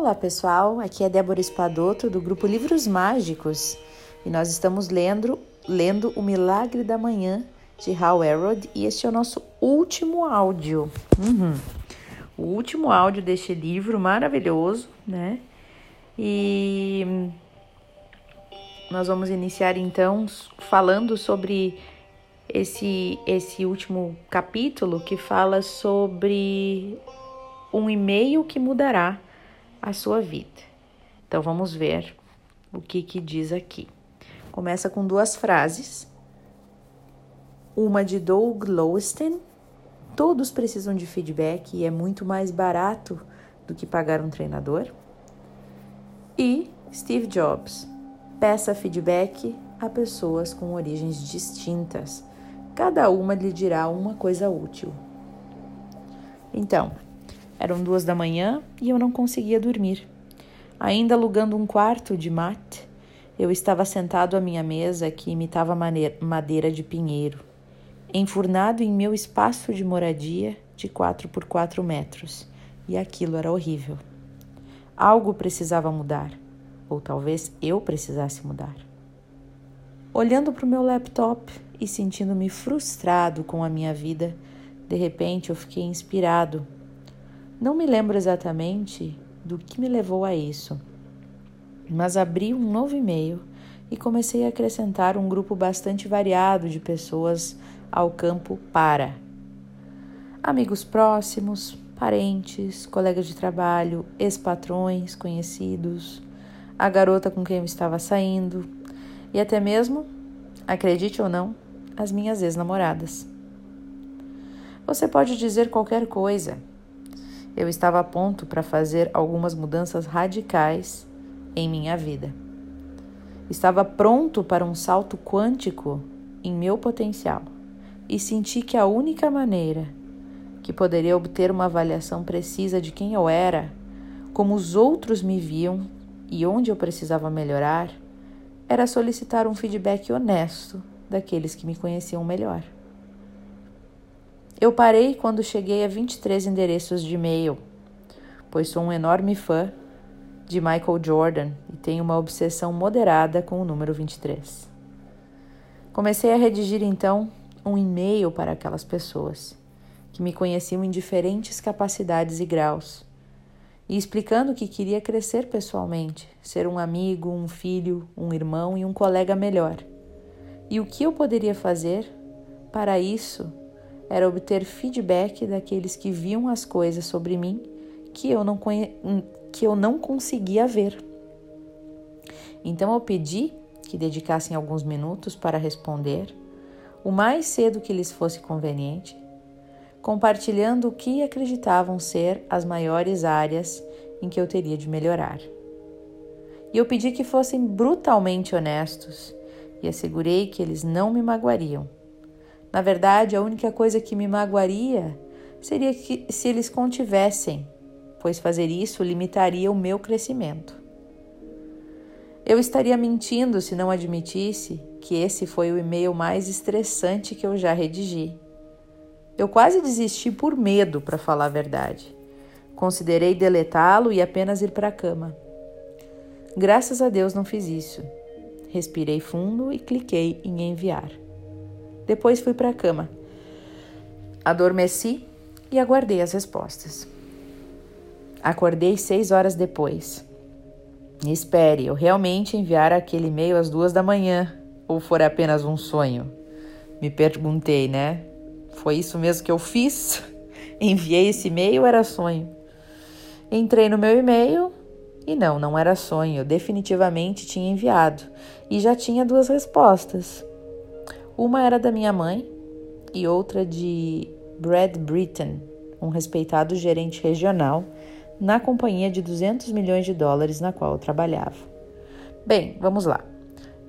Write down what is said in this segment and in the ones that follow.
Olá pessoal, aqui é Débora Espadoto do grupo Livros Mágicos e nós estamos lendo, lendo O Milagre da Manhã de Hal Elrod e este é o nosso último áudio. Uhum. O último áudio deste livro maravilhoso, né? E nós vamos iniciar então falando sobre esse, esse último capítulo que fala sobre um e-mail que mudará a sua vida. Então vamos ver o que, que diz aqui. Começa com duas frases. Uma de Doug Lowesten. Todos precisam de feedback e é muito mais barato do que pagar um treinador. E Steve Jobs. Peça feedback a pessoas com origens distintas. Cada uma lhe dirá uma coisa útil. Então, eram duas da manhã e eu não conseguia dormir. Ainda alugando um quarto de mate, eu estava sentado à minha mesa que imitava madeira de pinheiro, enfurnado em meu espaço de moradia de quatro por quatro metros, e aquilo era horrível. Algo precisava mudar, ou talvez eu precisasse mudar. Olhando para o meu laptop e sentindo-me frustrado com a minha vida, de repente eu fiquei inspirado não me lembro exatamente do que me levou a isso, mas abri um novo e-mail e comecei a acrescentar um grupo bastante variado de pessoas ao campo para amigos próximos, parentes, colegas de trabalho, ex-patrões, conhecidos, a garota com quem eu estava saindo e até mesmo, acredite ou não, as minhas ex-namoradas. Você pode dizer qualquer coisa, eu estava a ponto para fazer algumas mudanças radicais em minha vida. Estava pronto para um salto quântico em meu potencial e senti que a única maneira que poderia obter uma avaliação precisa de quem eu era, como os outros me viam e onde eu precisava melhorar, era solicitar um feedback honesto daqueles que me conheciam melhor. Eu parei quando cheguei a 23 endereços de e-mail, pois sou um enorme fã de Michael Jordan e tenho uma obsessão moderada com o número 23. Comecei a redigir então um e-mail para aquelas pessoas que me conheciam em diferentes capacidades e graus, e explicando que queria crescer pessoalmente, ser um amigo, um filho, um irmão e um colega melhor. E o que eu poderia fazer para isso era obter feedback daqueles que viam as coisas sobre mim que eu não, conhe... que eu não conseguia ver. Então eu pedi que dedicassem alguns minutos para responder, o mais cedo que lhes fosse conveniente, compartilhando o que acreditavam ser as maiores áreas em que eu teria de melhorar. E eu pedi que fossem brutalmente honestos e assegurei que eles não me magoariam na verdade, a única coisa que me magoaria seria que se eles contivessem, pois fazer isso limitaria o meu crescimento. Eu estaria mentindo se não admitisse que esse foi o e-mail mais estressante que eu já redigi. Eu quase desisti por medo, para falar a verdade. Considerei deletá-lo e apenas ir para a cama. Graças a Deus não fiz isso. Respirei fundo e cliquei em enviar. Depois fui para a cama. Adormeci e aguardei as respostas. Acordei seis horas depois. Espere, eu realmente enviar aquele e-mail às duas da manhã ou for apenas um sonho? Me perguntei, né? Foi isso mesmo que eu fiz? Enviei esse e-mail era sonho? Entrei no meu e-mail e não, não era sonho. Eu definitivamente tinha enviado e já tinha duas respostas. Uma era da minha mãe e outra de Brad Britton, um respeitado gerente regional na companhia de 200 milhões de dólares na qual eu trabalhava. Bem, vamos lá.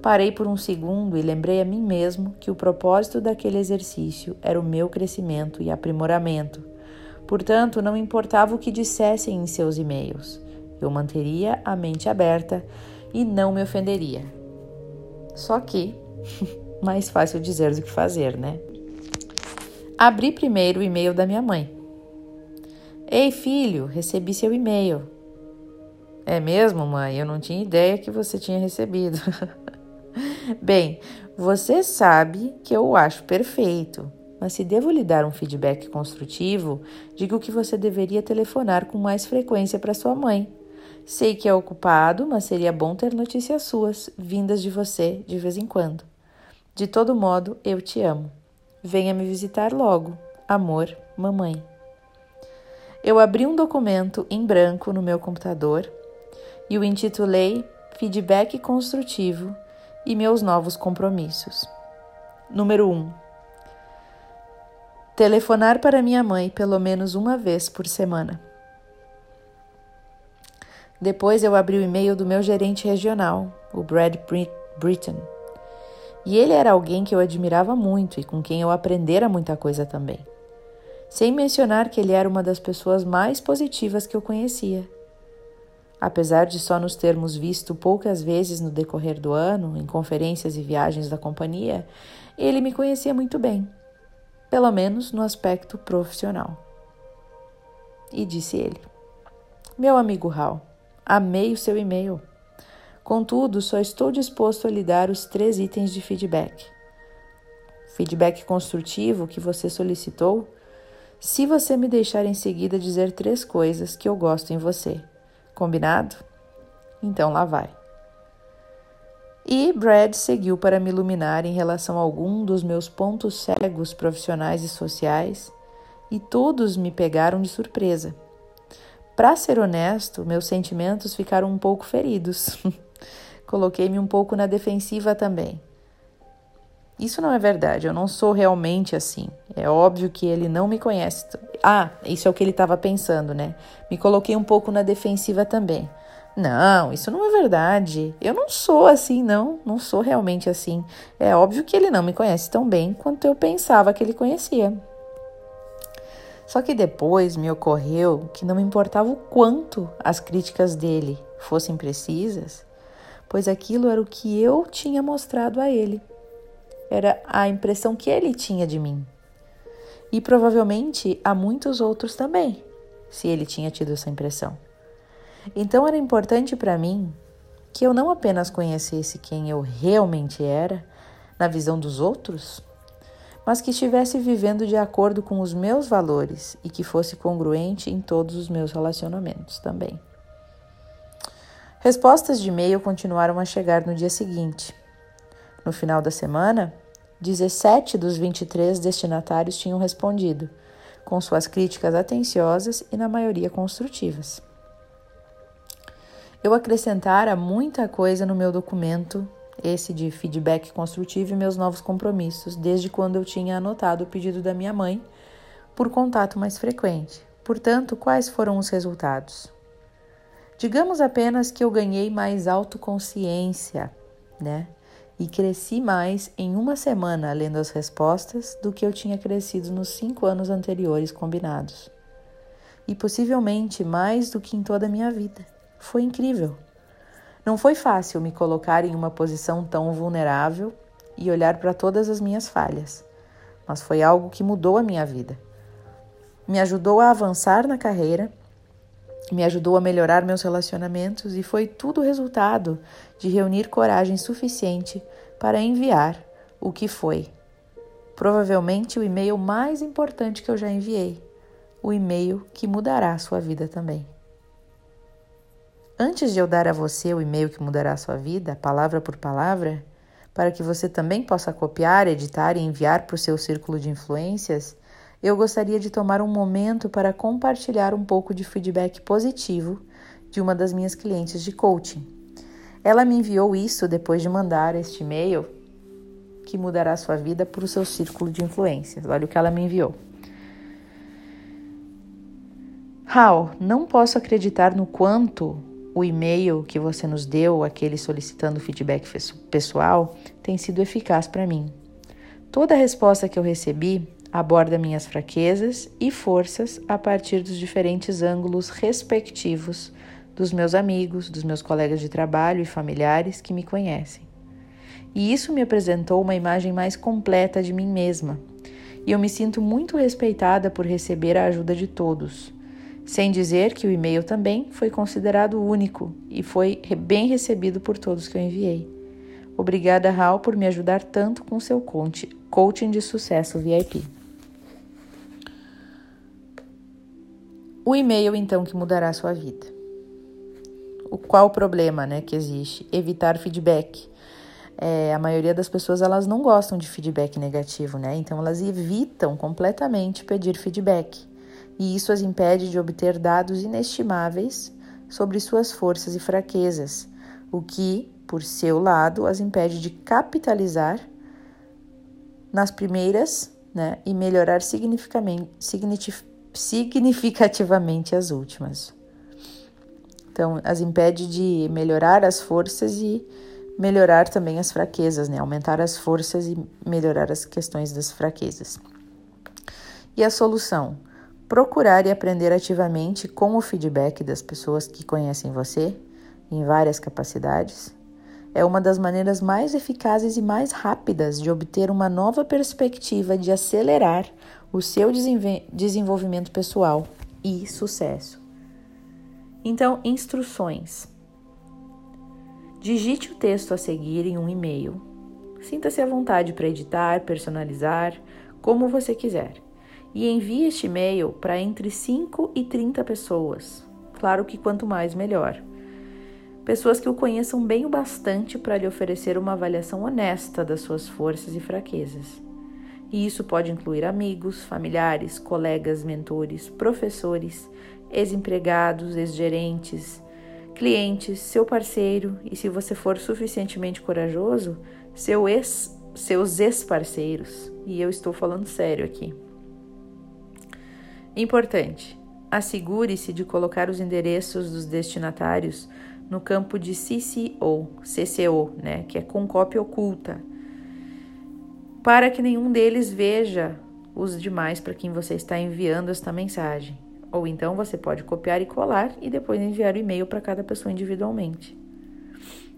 Parei por um segundo e lembrei a mim mesmo que o propósito daquele exercício era o meu crescimento e aprimoramento. Portanto, não importava o que dissessem em seus e-mails, eu manteria a mente aberta e não me ofenderia. Só que mais fácil dizer do que fazer, né? Abri primeiro o e-mail da minha mãe. Ei, filho, recebi seu e-mail. É mesmo, mãe? Eu não tinha ideia que você tinha recebido. Bem, você sabe que eu o acho perfeito, mas se devo lhe dar um feedback construtivo, digo que você deveria telefonar com mais frequência para sua mãe. Sei que é ocupado, mas seria bom ter notícias suas, vindas de você de vez em quando. De todo modo, eu te amo. Venha me visitar logo. Amor, mamãe. Eu abri um documento em branco no meu computador e o intitulei Feedback Construtivo e Meus Novos Compromissos. Número 1. Um, telefonar para minha mãe pelo menos uma vez por semana. Depois eu abri o e-mail do meu gerente regional, o Brad Britton. E ele era alguém que eu admirava muito e com quem eu aprendera muita coisa também. Sem mencionar que ele era uma das pessoas mais positivas que eu conhecia. Apesar de só nos termos visto poucas vezes no decorrer do ano, em conferências e viagens da companhia, ele me conhecia muito bem, pelo menos no aspecto profissional. E disse ele: Meu amigo Hal, Amei o seu e-mail. Contudo, só estou disposto a lhe dar os três itens de feedback. Feedback construtivo que você solicitou, se você me deixar em seguida dizer três coisas que eu gosto em você. Combinado? Então lá vai. E Brad seguiu para me iluminar em relação a algum dos meus pontos cegos profissionais e sociais, e todos me pegaram de surpresa. Para ser honesto, meus sentimentos ficaram um pouco feridos. Coloquei-me um pouco na defensiva também. Isso não é verdade, eu não sou realmente assim. É óbvio que ele não me conhece. Ah, isso é o que ele estava pensando, né? Me coloquei um pouco na defensiva também. Não, isso não é verdade. Eu não sou assim, não. Não sou realmente assim. É óbvio que ele não me conhece tão bem quanto eu pensava que ele conhecia. Só que depois me ocorreu que não me importava o quanto as críticas dele fossem precisas, pois aquilo era o que eu tinha mostrado a ele. Era a impressão que ele tinha de mim. E provavelmente a muitos outros também, se ele tinha tido essa impressão. Então era importante para mim que eu não apenas conhecesse quem eu realmente era na visão dos outros, mas que estivesse vivendo de acordo com os meus valores e que fosse congruente em todos os meus relacionamentos também. Respostas de e-mail continuaram a chegar no dia seguinte. No final da semana, 17 dos 23 destinatários tinham respondido, com suas críticas atenciosas e, na maioria, construtivas. Eu acrescentara muita coisa no meu documento esse de feedback construtivo e meus novos compromissos, desde quando eu tinha anotado o pedido da minha mãe por contato mais frequente. Portanto, quais foram os resultados? Digamos apenas que eu ganhei mais autoconsciência, né? E cresci mais em uma semana lendo as respostas do que eu tinha crescido nos cinco anos anteriores combinados. E possivelmente mais do que em toda a minha vida. Foi incrível. Não foi fácil me colocar em uma posição tão vulnerável e olhar para todas as minhas falhas, mas foi algo que mudou a minha vida. Me ajudou a avançar na carreira, me ajudou a melhorar meus relacionamentos e foi tudo resultado de reunir coragem suficiente para enviar o que foi. Provavelmente o e-mail mais importante que eu já enviei, o e-mail que mudará a sua vida também. Antes de eu dar a você o e-mail que mudará a sua vida, palavra por palavra, para que você também possa copiar, editar e enviar para o seu círculo de influências, eu gostaria de tomar um momento para compartilhar um pouco de feedback positivo de uma das minhas clientes de coaching. Ela me enviou isso depois de mandar este e-mail que mudará sua vida para o seu círculo de influências. Olha o que ela me enviou. Hal, não posso acreditar no quanto o e-mail que você nos deu, aquele solicitando feedback pessoal, tem sido eficaz para mim. Toda a resposta que eu recebi aborda minhas fraquezas e forças a partir dos diferentes ângulos respectivos dos meus amigos, dos meus colegas de trabalho e familiares que me conhecem. E isso me apresentou uma imagem mais completa de mim mesma. E eu me sinto muito respeitada por receber a ajuda de todos Sem dizer que o e-mail também foi considerado único e foi bem recebido por todos que eu enviei. Obrigada, Hal, por me ajudar tanto com seu coaching de sucesso VIP. O e-mail, então, que mudará a sua vida. O qual o problema né, que existe? Evitar feedback. É, a maioria das pessoas elas não gostam de feedback negativo, né? Então elas evitam completamente pedir feedback. E isso as impede de obter dados inestimáveis sobre suas forças e fraquezas, o que, por seu lado, as impede de capitalizar nas primeiras né, e melhorar significativamente as últimas. Então, as impede de melhorar as forças e melhorar também as fraquezas, né? Aumentar as forças e melhorar as questões das fraquezas. E a solução? Procurar e aprender ativamente com o feedback das pessoas que conhecem você, em várias capacidades, é uma das maneiras mais eficazes e mais rápidas de obter uma nova perspectiva de acelerar o seu desenvolvimento pessoal e sucesso. Então, instruções. Digite o texto a seguir em um e-mail. Sinta-se à vontade para editar, personalizar, como você quiser. E envie este e-mail para entre 5 e 30 pessoas. Claro que quanto mais, melhor. Pessoas que o conheçam bem o bastante para lhe oferecer uma avaliação honesta das suas forças e fraquezas. E isso pode incluir amigos, familiares, colegas, mentores, professores, ex-empregados, ex-gerentes, clientes, seu parceiro e, se você for suficientemente corajoso, seu ex, seus ex-parceiros. E eu estou falando sério aqui. Importante: assegure-se de colocar os endereços dos destinatários no campo de CCO, CCO, né, que é com cópia oculta para que nenhum deles veja os demais para quem você está enviando esta mensagem. Ou então você pode copiar e colar e depois enviar o e-mail para cada pessoa individualmente.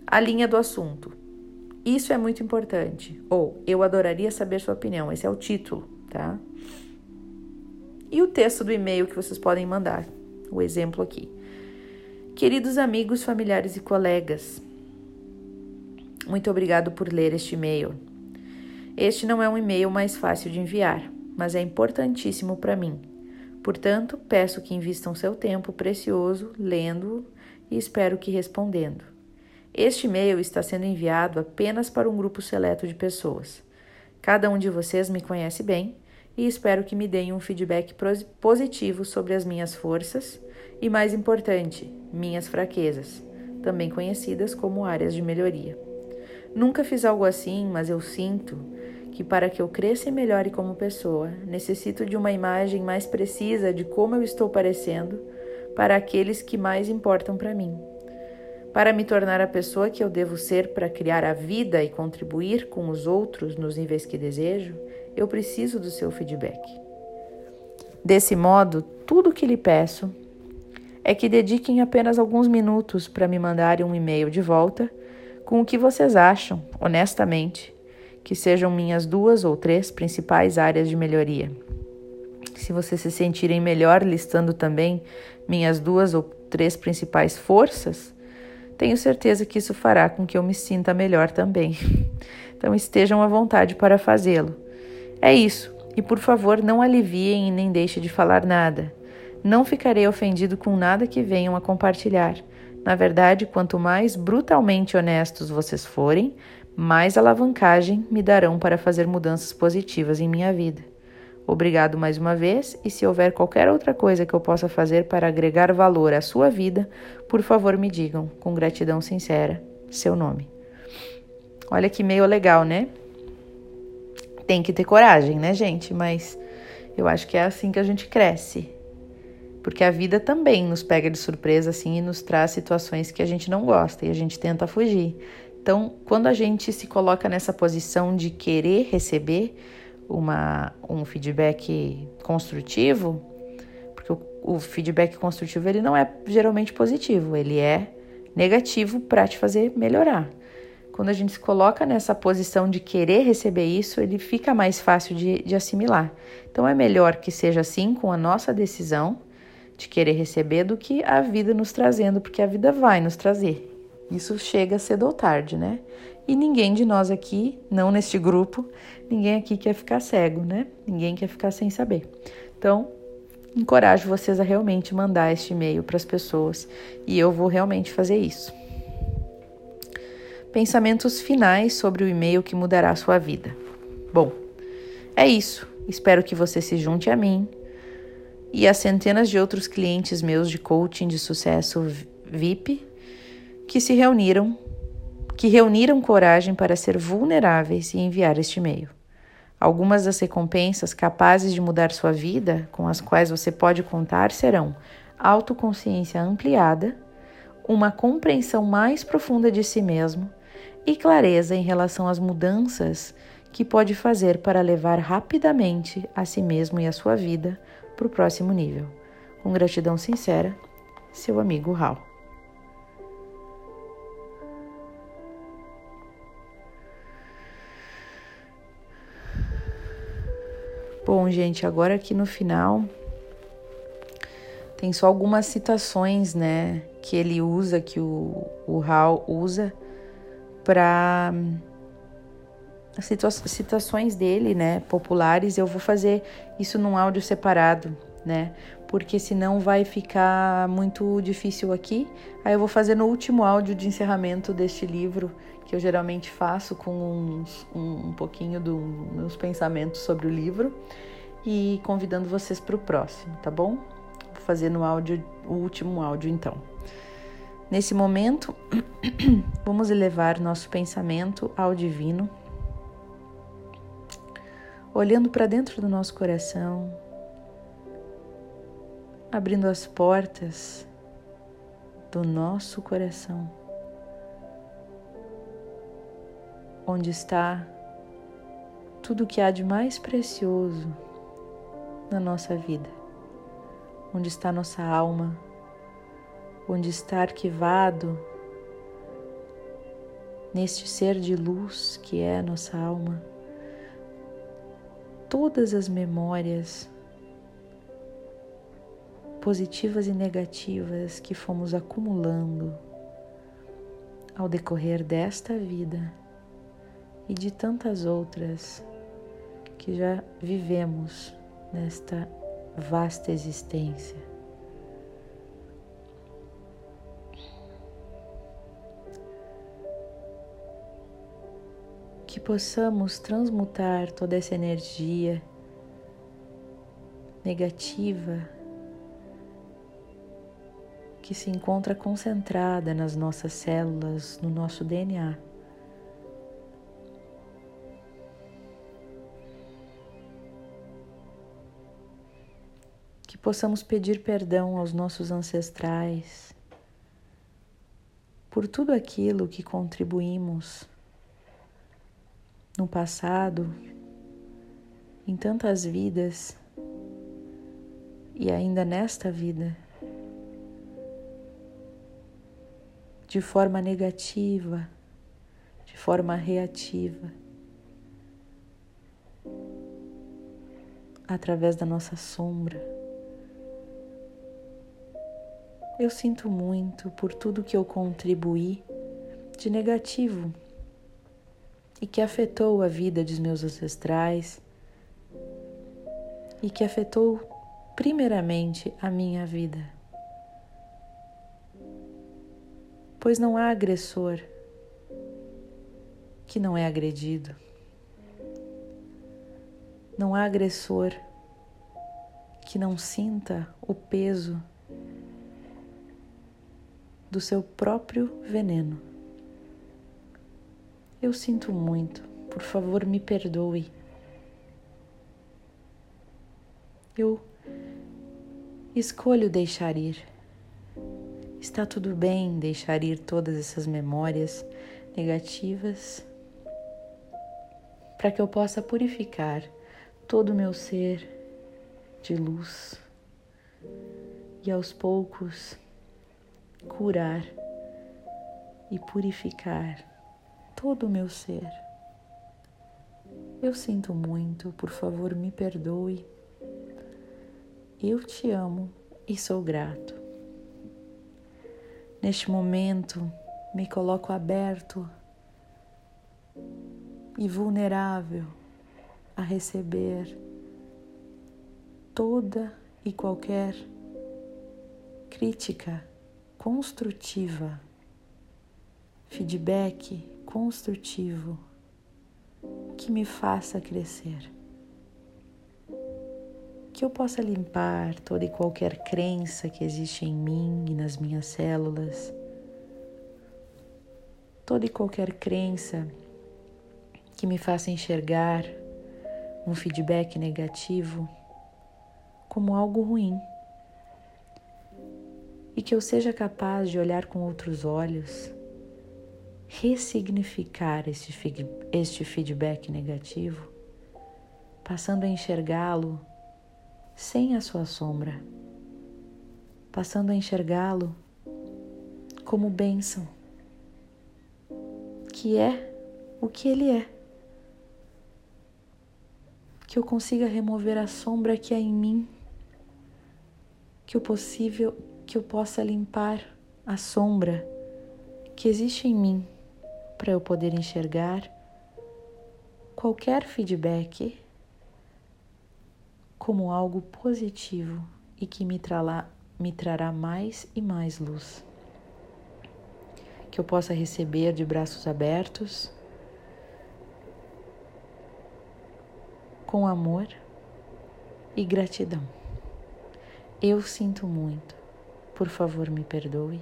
A linha do assunto. Isso é muito importante. Ou eu adoraria saber sua opinião. Esse é o título, tá? E o texto do e-mail que vocês podem mandar. O exemplo aqui. Queridos amigos, familiares e colegas, muito obrigado por ler este e-mail. Este não é um e-mail mais fácil de enviar, mas é importantíssimo para mim. Portanto, peço que invistam seu tempo precioso lendo e espero que respondendo. Este e-mail está sendo enviado apenas para um grupo seleto de pessoas. Cada um de vocês me conhece bem e espero que me deem um feedback positivo sobre as minhas forças e, mais importante, minhas fraquezas, também conhecidas como áreas de melhoria. Nunca fiz algo assim, mas eu sinto que para que eu cresça e melhore como pessoa, necessito de uma imagem mais precisa de como eu estou parecendo para aqueles que mais importam para mim. Para me tornar a pessoa que eu devo ser para criar a vida e contribuir com os outros nos níveis que desejo, eu preciso do seu feedback. Desse modo, tudo o que lhe peço é que dediquem apenas alguns minutos para me mandarem um e-mail de volta com o que vocês acham, honestamente, que sejam minhas duas ou três principais áreas de melhoria. Se vocês se sentirem melhor listando também minhas duas ou três principais forças, tenho certeza que isso fará com que eu me sinta melhor também. Então estejam à vontade para fazê-lo. É isso. E por favor, não aliviem e nem deixe de falar nada. Não ficarei ofendido com nada que venham a compartilhar. Na verdade, quanto mais brutalmente honestos vocês forem, mais alavancagem me darão para fazer mudanças positivas em minha vida. Obrigado mais uma vez, e se houver qualquer outra coisa que eu possa fazer para agregar valor à sua vida, por favor me digam, com gratidão sincera, seu nome. Olha que meio legal, né? Tem que ter coragem, né, gente? Mas eu acho que é assim que a gente cresce. Porque a vida também nos pega de surpresa assim e nos traz situações que a gente não gosta e a gente tenta fugir. Então, quando a gente se coloca nessa posição de querer receber uma, um feedback construtivo, porque o, o feedback construtivo ele não é geralmente positivo, ele é negativo para te fazer melhorar. Quando a gente se coloca nessa posição de querer receber isso, ele fica mais fácil de, de assimilar. Então, é melhor que seja assim com a nossa decisão de querer receber do que a vida nos trazendo, porque a vida vai nos trazer. Isso chega cedo ou tarde, né? E ninguém de nós aqui, não neste grupo, ninguém aqui quer ficar cego, né? Ninguém quer ficar sem saber. Então, encorajo vocês a realmente mandar este e-mail para as pessoas e eu vou realmente fazer isso. Pensamentos finais sobre o e-mail que mudará a sua vida. Bom, é isso. Espero que você se junte a mim e a centenas de outros clientes meus de coaching de sucesso VIP que se reuniram, que reuniram coragem para ser vulneráveis e enviar este e-mail. Algumas das recompensas capazes de mudar sua vida, com as quais você pode contar, serão autoconsciência ampliada, uma compreensão mais profunda de si mesmo e clareza em relação às mudanças que pode fazer para levar rapidamente a si mesmo e a sua vida para o próximo nível. Com gratidão sincera, seu amigo Hal. Bom, gente, agora aqui no final tem só algumas citações, né, que ele usa, que o, o Hal usa para citações dele, né, populares. Eu vou fazer isso num áudio separado, né, porque senão vai ficar muito difícil aqui. Aí eu vou fazer no último áudio de encerramento deste livro, que eu geralmente faço com uns, um, um pouquinho dos meus pensamentos sobre o livro e convidando vocês para o próximo, tá bom? Vou fazer no áudio, o último áudio então. Nesse momento, vamos elevar nosso pensamento ao divino, olhando para dentro do nosso coração, abrindo as portas do nosso coração, onde está tudo que há de mais precioso na nossa vida, onde está nossa alma onde está arquivado neste ser de luz que é nossa alma, todas as memórias positivas e negativas que fomos acumulando ao decorrer desta vida e de tantas outras que já vivemos nesta vasta existência. que possamos transmutar toda essa energia negativa que se encontra concentrada nas nossas células, no nosso DNA. Que possamos pedir perdão aos nossos ancestrais por tudo aquilo que contribuímos no passado, em tantas vidas e ainda nesta vida, de forma negativa, de forma reativa, através da nossa sombra. Eu sinto muito por tudo que eu contribuí de negativo e que afetou a vida dos meus ancestrais e que afetou primeiramente a minha vida. Pois não há agressor que não é agredido. Não há agressor que não sinta o peso do seu próprio veneno. Eu sinto muito, por favor, me perdoe. Eu escolho deixar ir. Está tudo bem deixar ir todas essas memórias negativas para que eu possa purificar todo o meu ser de luz e aos poucos curar e purificar todo o meu ser. Eu sinto muito, por favor, me perdoe. Eu te amo e sou grato. Neste momento, me coloco aberto e vulnerável a receber toda e qualquer crítica construtiva, feedback construtivo que me faça crescer. Que eu possa limpar toda e qualquer crença que existe em mim e nas minhas células, toda e qualquer crença que me faça enxergar um feedback negativo como algo ruim. E que eu seja capaz de olhar com outros olhos, ressignificar este, feedback negativo, passando a enxergá-lo sem a sua sombra, passando a enxergá-lo como bênção, que é o que ele é. Que eu consiga remover a sombra que há em mim que o possível que eu possa limpar a sombra que existe em mim para eu poder enxergar qualquer feedback como algo positivo e que me trará, me trará mais e mais luz. Que eu possa receber de braços abertos, com amor e gratidão. Eu sinto muito. Por favor, me perdoe.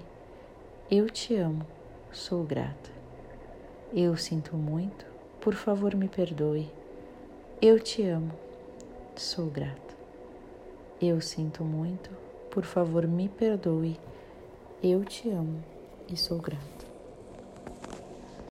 Eu te amo. Sou grata. Eu sinto muito. Por favor, me perdoe. Eu te amo. Sou grata. Eu sinto muito. Por favor, me perdoe. Eu te amo e sou grata.